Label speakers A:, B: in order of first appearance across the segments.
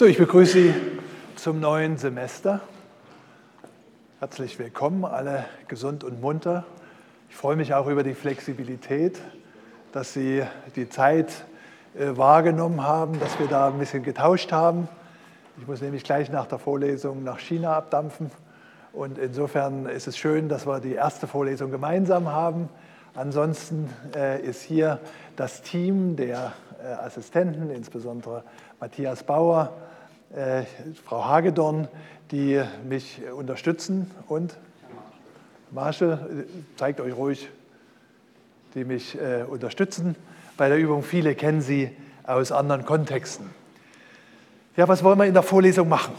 A: So, ich begrüße Sie zum neuen Semester. Herzlich willkommen, alle gesund und munter. Ich freue mich auch über die Flexibilität, dass Sie die Zeit äh, wahrgenommen haben, dass wir da ein bisschen getauscht haben. Ich muss nämlich gleich nach der Vorlesung nach China abdampfen. Und insofern ist es schön, dass wir die erste Vorlesung gemeinsam haben. Ansonsten äh, ist hier das Team der Assistenten, insbesondere Matthias Bauer, äh, Frau Hagedorn, die mich unterstützen und Marshall, zeigt euch ruhig, die mich unterstützen bei der Übung. Viele kennen sie aus anderen Kontexten. Ja, was wollen wir in der Vorlesung machen?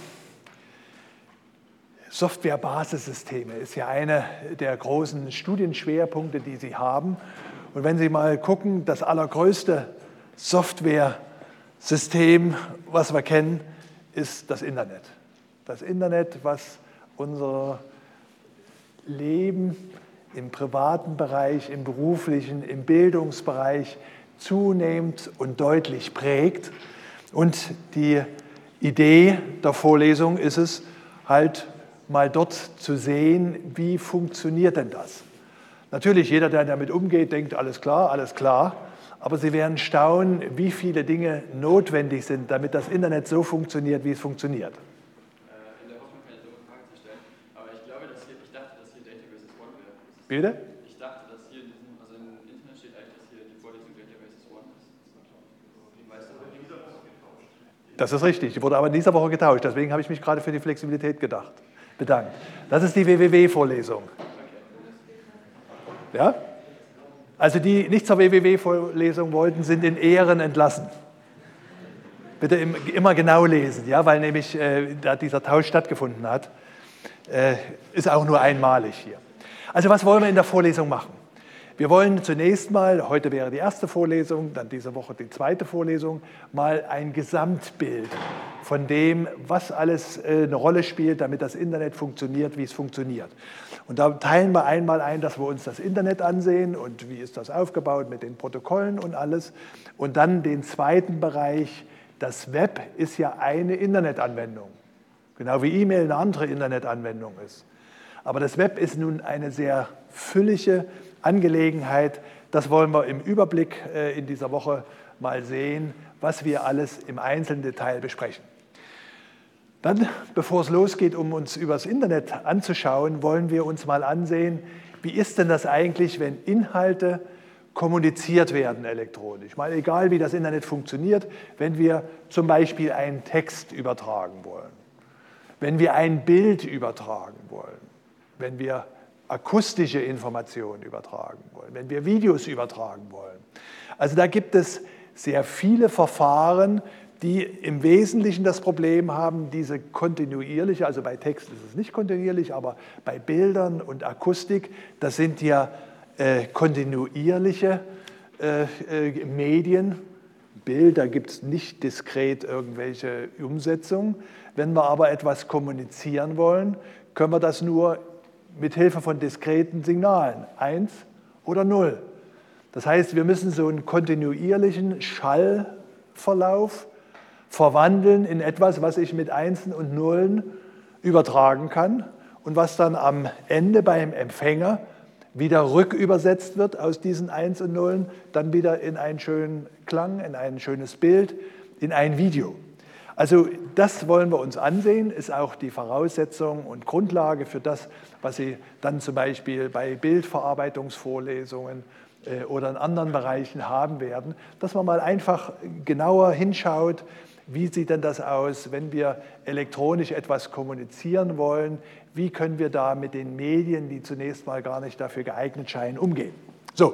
A: Software-Basissysteme ist ja einer der großen Studienschwerpunkte, die Sie haben. Und wenn Sie mal gucken, das allergrößte Software-System, was wir kennen, ist das Internet. Das Internet, was unser Leben im privaten Bereich, im beruflichen, im Bildungsbereich zunehmend und deutlich prägt. Und die Idee der Vorlesung ist es, halt mal dort zu sehen, wie funktioniert denn das. Natürlich, jeder, der damit umgeht, denkt, alles klar, alles klar. Aber Sie werden staunen, wie viele Dinge notwendig sind, damit das Internet so funktioniert, wie es funktioniert. Äh, in der Hoffnung, keine dumme Frage zu stellen. Aber ich glaube, dass hier, ich dachte, dass hier Databases One wäre. Bitte? Ich dachte, dass hier in diesem, also im Internet steht eigentlich, dass hier die Vorlesung Databases One ist. Das ist richtig. Die wurde aber in dieser Woche getauscht. Deswegen habe ich mich gerade für die Flexibilität gedacht bedankt. Das ist die WWW-Vorlesung. Ja? Also die nicht zur WWW-Vorlesung wollten, sind in Ehren entlassen. Bitte immer genau lesen, ja, weil nämlich äh, da dieser Tausch stattgefunden hat. Äh, ist auch nur einmalig hier. Also was wollen wir in der Vorlesung machen? Wir wollen zunächst mal, heute wäre die erste Vorlesung, dann diese Woche die zweite Vorlesung, mal ein Gesamtbild von dem, was alles äh, eine Rolle spielt, damit das Internet funktioniert, wie es funktioniert. Und da teilen wir einmal ein, dass wir uns das Internet ansehen und wie ist das aufgebaut mit den Protokollen und alles. Und dann den zweiten Bereich, das Web ist ja eine Internetanwendung, genau wie E-Mail eine andere Internetanwendung ist. Aber das Web ist nun eine sehr füllige Angelegenheit. Das wollen wir im Überblick äh, in dieser Woche mal sehen, was wir alles im einzelnen Detail besprechen. Dann, bevor es losgeht, um uns übers Internet anzuschauen, wollen wir uns mal ansehen, wie ist denn das eigentlich, wenn Inhalte kommuniziert werden elektronisch. Mal egal, wie das Internet funktioniert, wenn wir zum Beispiel einen Text übertragen wollen, wenn wir ein Bild übertragen wollen, wenn wir akustische Informationen übertragen wollen, wenn wir Videos übertragen wollen. Also da gibt es sehr viele Verfahren, die im Wesentlichen das Problem haben, diese kontinuierliche, also bei Text ist es nicht kontinuierlich, aber bei Bildern und Akustik, das sind ja äh, kontinuierliche äh, äh, Medien. Bilder gibt es nicht diskret irgendwelche Umsetzungen. Wenn wir aber etwas kommunizieren wollen, können wir das nur mit Hilfe von diskreten Signalen, 1 oder 0. Das heißt, wir müssen so einen kontinuierlichen Schallverlauf verwandeln in etwas, was ich mit Einsen und Nullen übertragen kann und was dann am Ende beim Empfänger wieder rückübersetzt wird aus diesen Eins und Nullen, dann wieder in einen schönen Klang, in ein schönes Bild, in ein Video. Also das wollen wir uns ansehen, ist auch die Voraussetzung und Grundlage für das, was Sie dann zum Beispiel bei Bildverarbeitungsvorlesungen äh, oder in anderen Bereichen haben werden, dass man mal einfach genauer hinschaut, wie sieht denn das aus, wenn wir elektronisch etwas kommunizieren wollen, wie können wir da mit den Medien, die zunächst mal gar nicht dafür geeignet scheinen, umgehen. So,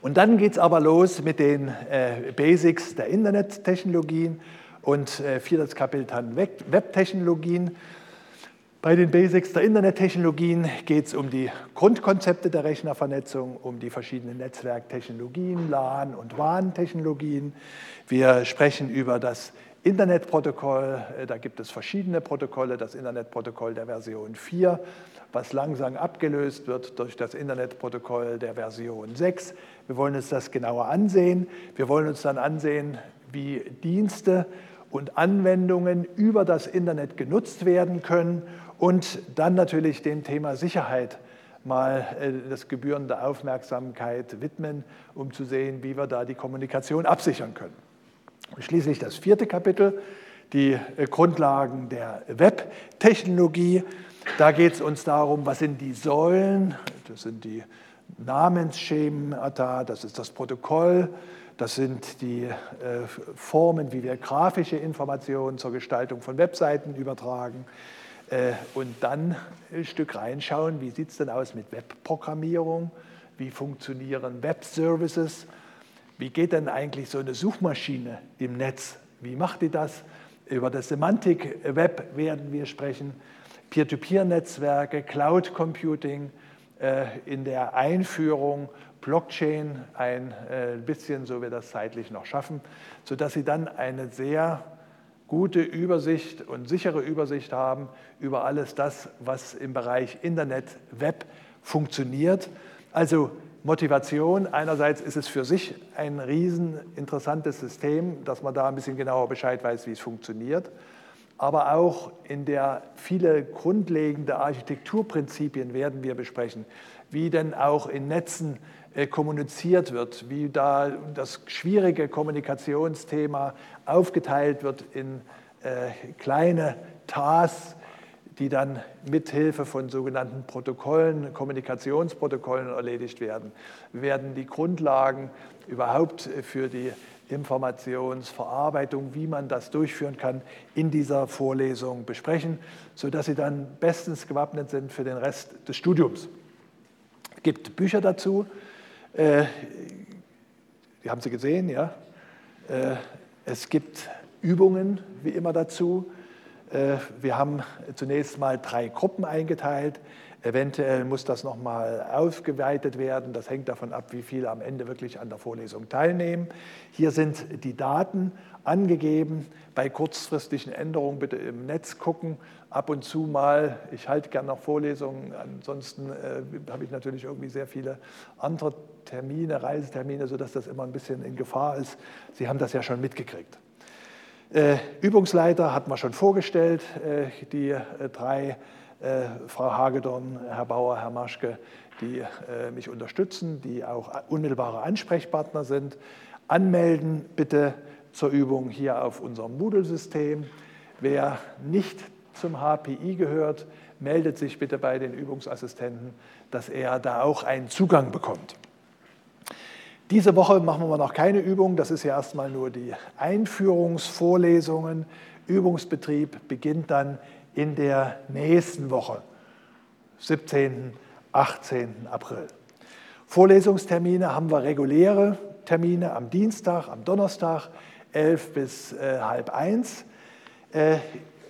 A: und dann geht es aber los mit den äh, Basics der Internettechnologien und äh, viertes Kapitel dann Webtechnologien. Bei den Basics der Internettechnologien geht es um die Grundkonzepte der Rechnervernetzung, um die verschiedenen Netzwerktechnologien, LAN und WAN-Technologien. Wir sprechen über das Internetprotokoll, äh, da gibt es verschiedene Protokolle, das Internetprotokoll der Version 4, was langsam abgelöst wird durch das Internetprotokoll der Version 6. Wir wollen uns das genauer ansehen. Wir wollen uns dann ansehen, wie Dienste und Anwendungen über das Internet genutzt werden können und dann natürlich dem Thema Sicherheit mal äh, das gebührende Aufmerksamkeit widmen, um zu sehen, wie wir da die Kommunikation absichern können. Schließlich das vierte Kapitel, die äh, Grundlagen der Webtechnologie. Da geht es uns darum, was sind die Säulen, das sind die Namensschemata, das ist das Protokoll, das sind die äh, Formen, wie wir grafische Informationen zur Gestaltung von Webseiten übertragen. Äh, und dann ein Stück reinschauen, wie sieht es denn aus mit Webprogrammierung, wie funktionieren Web-Services, wie geht denn eigentlich so eine Suchmaschine im Netz, wie macht die das? Über das Semantik-Web werden wir sprechen, Peer-to-Peer-Netzwerke, Cloud Computing, äh, in der Einführung Blockchain ein äh, bisschen, so wir das zeitlich noch schaffen, sodass Sie dann eine sehr gute Übersicht und sichere Übersicht haben über alles das, was im Bereich Internet, Web funktioniert. Also Motivation, einerseits ist es für sich ein riesen interessantes System, dass man da ein bisschen genauer Bescheid weiß, wie es funktioniert, aber auch in der viele grundlegende Architekturprinzipien werden wir besprechen, wie denn auch in Netzen äh, kommuniziert wird, wie da das schwierige Kommunikationsthema aufgeteilt wird in äh, kleine Tasks, die dann mithilfe von sogenannten Protokollen, Kommunikationsprotokollen erledigt werden. Werden die Grundlagen überhaupt für die Informationsverarbeitung, wie man das durchführen kann, in dieser Vorlesung besprechen, sodass Sie dann bestens gewappnet sind für den Rest des Studiums. Es gibt Bücher dazu, äh, die haben Sie gesehen, ja. Äh, es gibt Übungen, wie immer dazu. Äh, wir haben zunächst mal drei Gruppen eingeteilt. Eventuell muss das nochmal ausgeweitet werden. Das hängt davon ab, wie viele am Ende wirklich an der Vorlesung teilnehmen. Hier sind die Daten angegeben. Bei kurzfristigen Änderungen bitte im Netz gucken. Ab und zu mal, ich halte gerne noch Vorlesungen, ansonsten äh, habe ich natürlich irgendwie sehr viele andere Termine, Reisetermine, sodass das immer ein bisschen in Gefahr ist. Sie haben das ja schon mitgekriegt. Äh, Übungsleiter hatten wir schon vorgestellt, äh, die äh, drei Frau Hagedorn, Herr Bauer, Herr Maschke, die äh, mich unterstützen, die auch unmittelbare Ansprechpartner sind. Anmelden bitte zur Übung hier auf unserem Moodle-System. Wer nicht zum HPI gehört, meldet sich bitte bei den Übungsassistenten, dass er da auch einen Zugang bekommt. Diese Woche machen wir noch keine Übung, das ist ja erstmal nur die Einführungsvorlesungen. Übungsbetrieb beginnt dann in der nächsten Woche, 17., 18. April. Vorlesungstermine haben wir reguläre Termine am Dienstag, am Donnerstag, 11 bis äh, halb eins. Äh,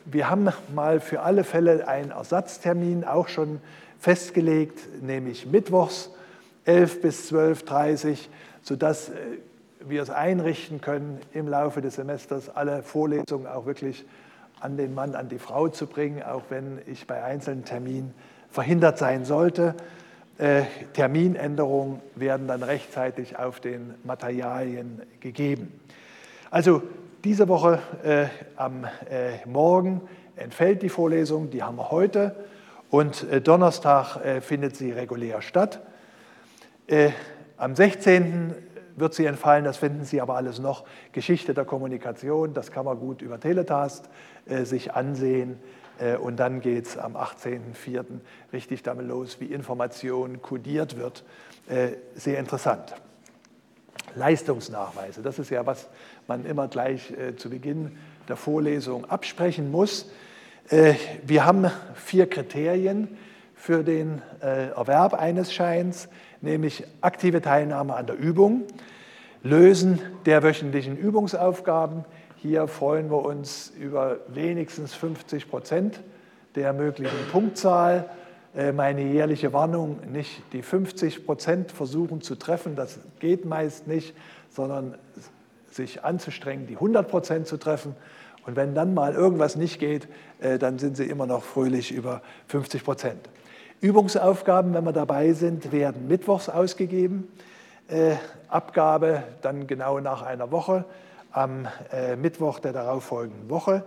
A: wir haben mal für alle Fälle einen Ersatztermin auch schon festgelegt, nämlich mittwochs 11 bis 12.30 Uhr, sodass äh, wir es einrichten können, im Laufe des Semesters alle Vorlesungen auch wirklich an den Mann, an die Frau zu bringen, auch wenn ich bei einzelnen Terminen verhindert sein sollte. Äh, Terminänderungen werden dann rechtzeitig auf den Materialien gegeben. Also diese Woche äh, am äh, Morgen entfällt die Vorlesung, die haben wir heute und äh, Donnerstag äh, findet sie regulär statt. Äh, am 16 wird sie entfallen. Das finden Sie aber alles noch. Geschichte der Kommunikation, das kann man gut über Teletast äh, sich ansehen. Äh, und dann geht es am 18.04. richtig damit los, wie Information kodiert wird. Äh, sehr interessant. Leistungsnachweise, das ist ja, was man immer gleich äh, zu Beginn der Vorlesung absprechen muss. Äh, wir haben vier Kriterien für den äh, Erwerb eines Scheins nämlich aktive Teilnahme an der Übung, Lösen der wöchentlichen Übungsaufgaben. Hier freuen wir uns über wenigstens 50 Prozent der möglichen Punktzahl. Äh, meine jährliche Warnung, nicht die 50 Prozent versuchen zu treffen, das geht meist nicht, sondern sich anzustrengen, die 100 Prozent zu treffen. Und wenn dann mal irgendwas nicht geht, äh, dann sind Sie immer noch fröhlich über 50 Prozent. Übungsaufgaben, wenn wir dabei sind, werden mittwochs ausgegeben. Äh, Abgabe dann genau nach einer Woche. am äh, Mittwoch der darauffolgenden Woche.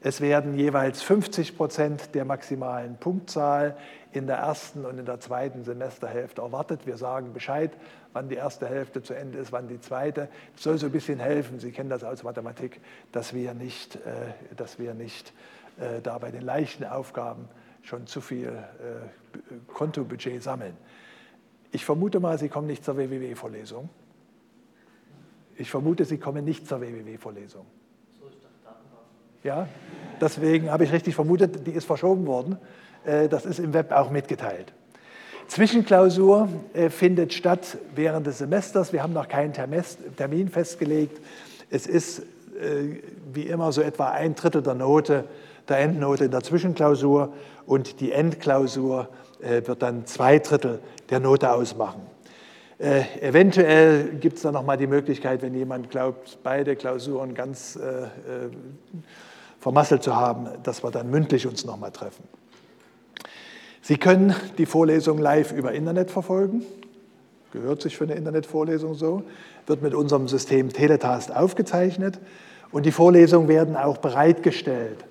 A: Es werden jeweils 50 Prozent der maximalen Punktzahl in der ersten und in der zweiten Semesterhälfte erwartet. Wir sagen Bescheid, wann die erste Hälfte zu Ende ist, wann die zweite. Das soll so ein bisschen helfen, Sie kennen das aus Mathematik, dass wir nicht, äh, dass wir nicht äh, da bei den leichten Aufgaben schon zu viel äh, Kontobudget sammeln. Ich vermute mal, Sie kommen nicht zur WWW-Vorlesung. Ich vermute, Sie kommen nicht zur WWW-Vorlesung. Ja, deswegen habe ich richtig vermutet, die ist verschoben worden. Äh, das ist im Web auch mitgeteilt. Zwischenklausur äh, findet statt während des Semesters. Wir haben noch keinen Termin festgelegt. Es ist äh, wie immer so etwa ein Drittel der Note, der Endnote in der Zwischenklausur und die Endklausur wird dann zwei Drittel der Note ausmachen. Äh, eventuell gibt es dann nochmal die Möglichkeit, wenn jemand glaubt, beide Klausuren ganz äh, äh, vermasselt zu haben, dass wir dann mündlich uns nochmal treffen. Sie können die Vorlesung live über Internet verfolgen. Gehört sich für eine Internetvorlesung so. Wird mit unserem System Teletast aufgezeichnet. Und die Vorlesungen werden auch bereitgestellt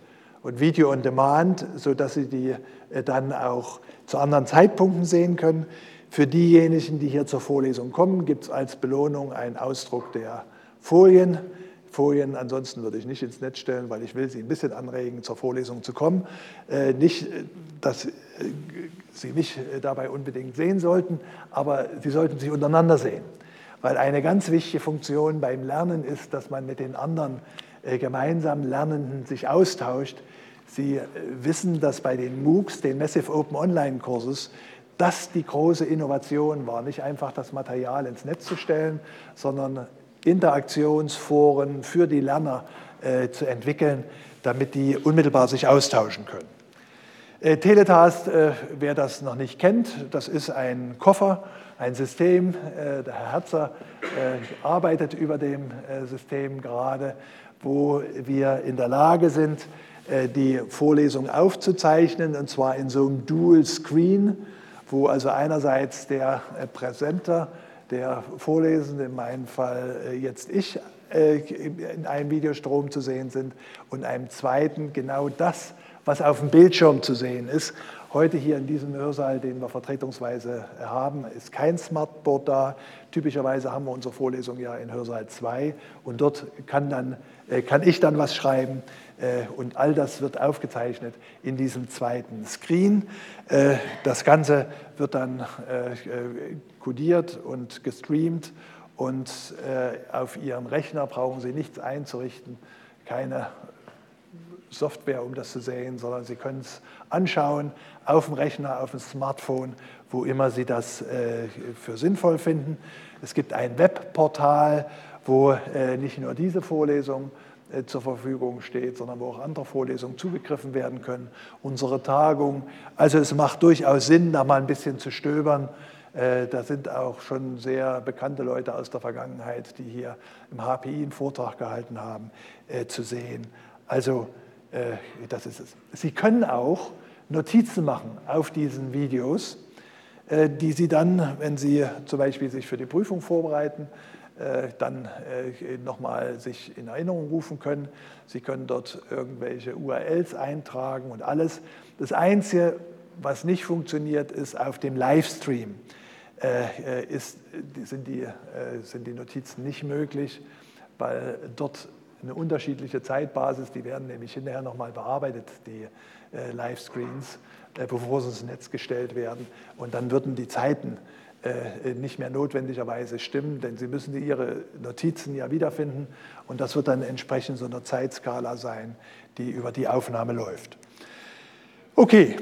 A: und Video on Demand, sodass Sie die äh, dann auch zu anderen Zeitpunkten sehen können. Für diejenigen, die hier zur Vorlesung kommen, gibt es als Belohnung einen Ausdruck der Folien. Folien ansonsten würde ich nicht ins Netz stellen, weil ich will Sie ein bisschen anregen, zur Vorlesung zu kommen. Äh, nicht, äh, dass Sie mich dabei unbedingt sehen sollten, aber Sie sollten sich untereinander sehen. Weil eine ganz wichtige Funktion beim Lernen ist, dass man mit den anderen gemeinsam Lernenden sich austauscht. Sie wissen, dass bei den MOOCs, den Massive Open Online Courses, das die große Innovation war. Nicht einfach das Material ins Netz zu stellen, sondern Interaktionsforen für die Lerner äh, zu entwickeln, damit die unmittelbar sich austauschen können. Äh, Teletast, äh, wer das noch nicht kennt, das ist ein Koffer, ein System. Äh, der Herr Herzer äh, arbeitet über dem äh, System gerade, wo wir in der Lage sind, die Vorlesung aufzuzeichnen, und zwar in so einem Dual Screen wo also einerseits der äh, Präsenter, der Vorlesende, in meinem Fall äh, jetzt ich, äh, in einem Videostrom zu sehen sind und einem zweiten genau das, was auf dem Bildschirm zu sehen ist. Heute hier in diesem Hörsaal, den wir vertretungsweise haben, ist kein Smartboard da. Typischerweise haben wir unsere Vorlesung ja in Hörsaal 2 und dort kann, dann, kann ich dann was schreiben. Äh, und all das wird aufgezeichnet in diesem zweiten Screen. Äh, das Ganze wird dann äh, kodiert und gestreamt und auf Ihrem Rechner brauchen Sie nichts einzurichten, keine Software, um das zu sehen, sondern Sie können es anschauen auf dem Rechner, auf dem Smartphone, wo immer Sie das für sinnvoll finden. Es gibt ein Webportal, wo nicht nur diese Vorlesung äh, zur Verfügung steht, sondern wo auch andere Vorlesungen zugegriffen werden können, unsere Tagung. Also es macht durchaus Sinn, da mal ein bisschen zu stöbern. Äh, da sind auch schon sehr bekannte Leute aus der Vergangenheit, die hier im HPI einen Vortrag gehalten haben, äh, zu sehen. Also das ist es. Sie können auch Notizen machen auf diesen Videos, die Sie dann, wenn Sie zum Beispiel sich für die Prüfung vorbereiten, äh, dann äh, nochmal sich in Erinnerung rufen können. Sie können dort irgendwelche URLs eintragen und alles. Das Einzige, was nicht funktioniert, ist auf dem Livestream. Äh, ist, sind, die, sind die Notizen nicht möglich, weil dort eine unterschiedliche Zeitbasis, die werden nämlich hinterher nochmal bearbeitet, die Livescreens, bevor sie ins Netz gestellt werden. Und dann würden die Zeiten äh, nicht mehr notwendigerweise stimmen, denn Sie müssen Ihre Notizen ja wiederfinden und das wird dann entsprechend so eine Zeitskala sein, die über die Aufnahme läuft. Okay,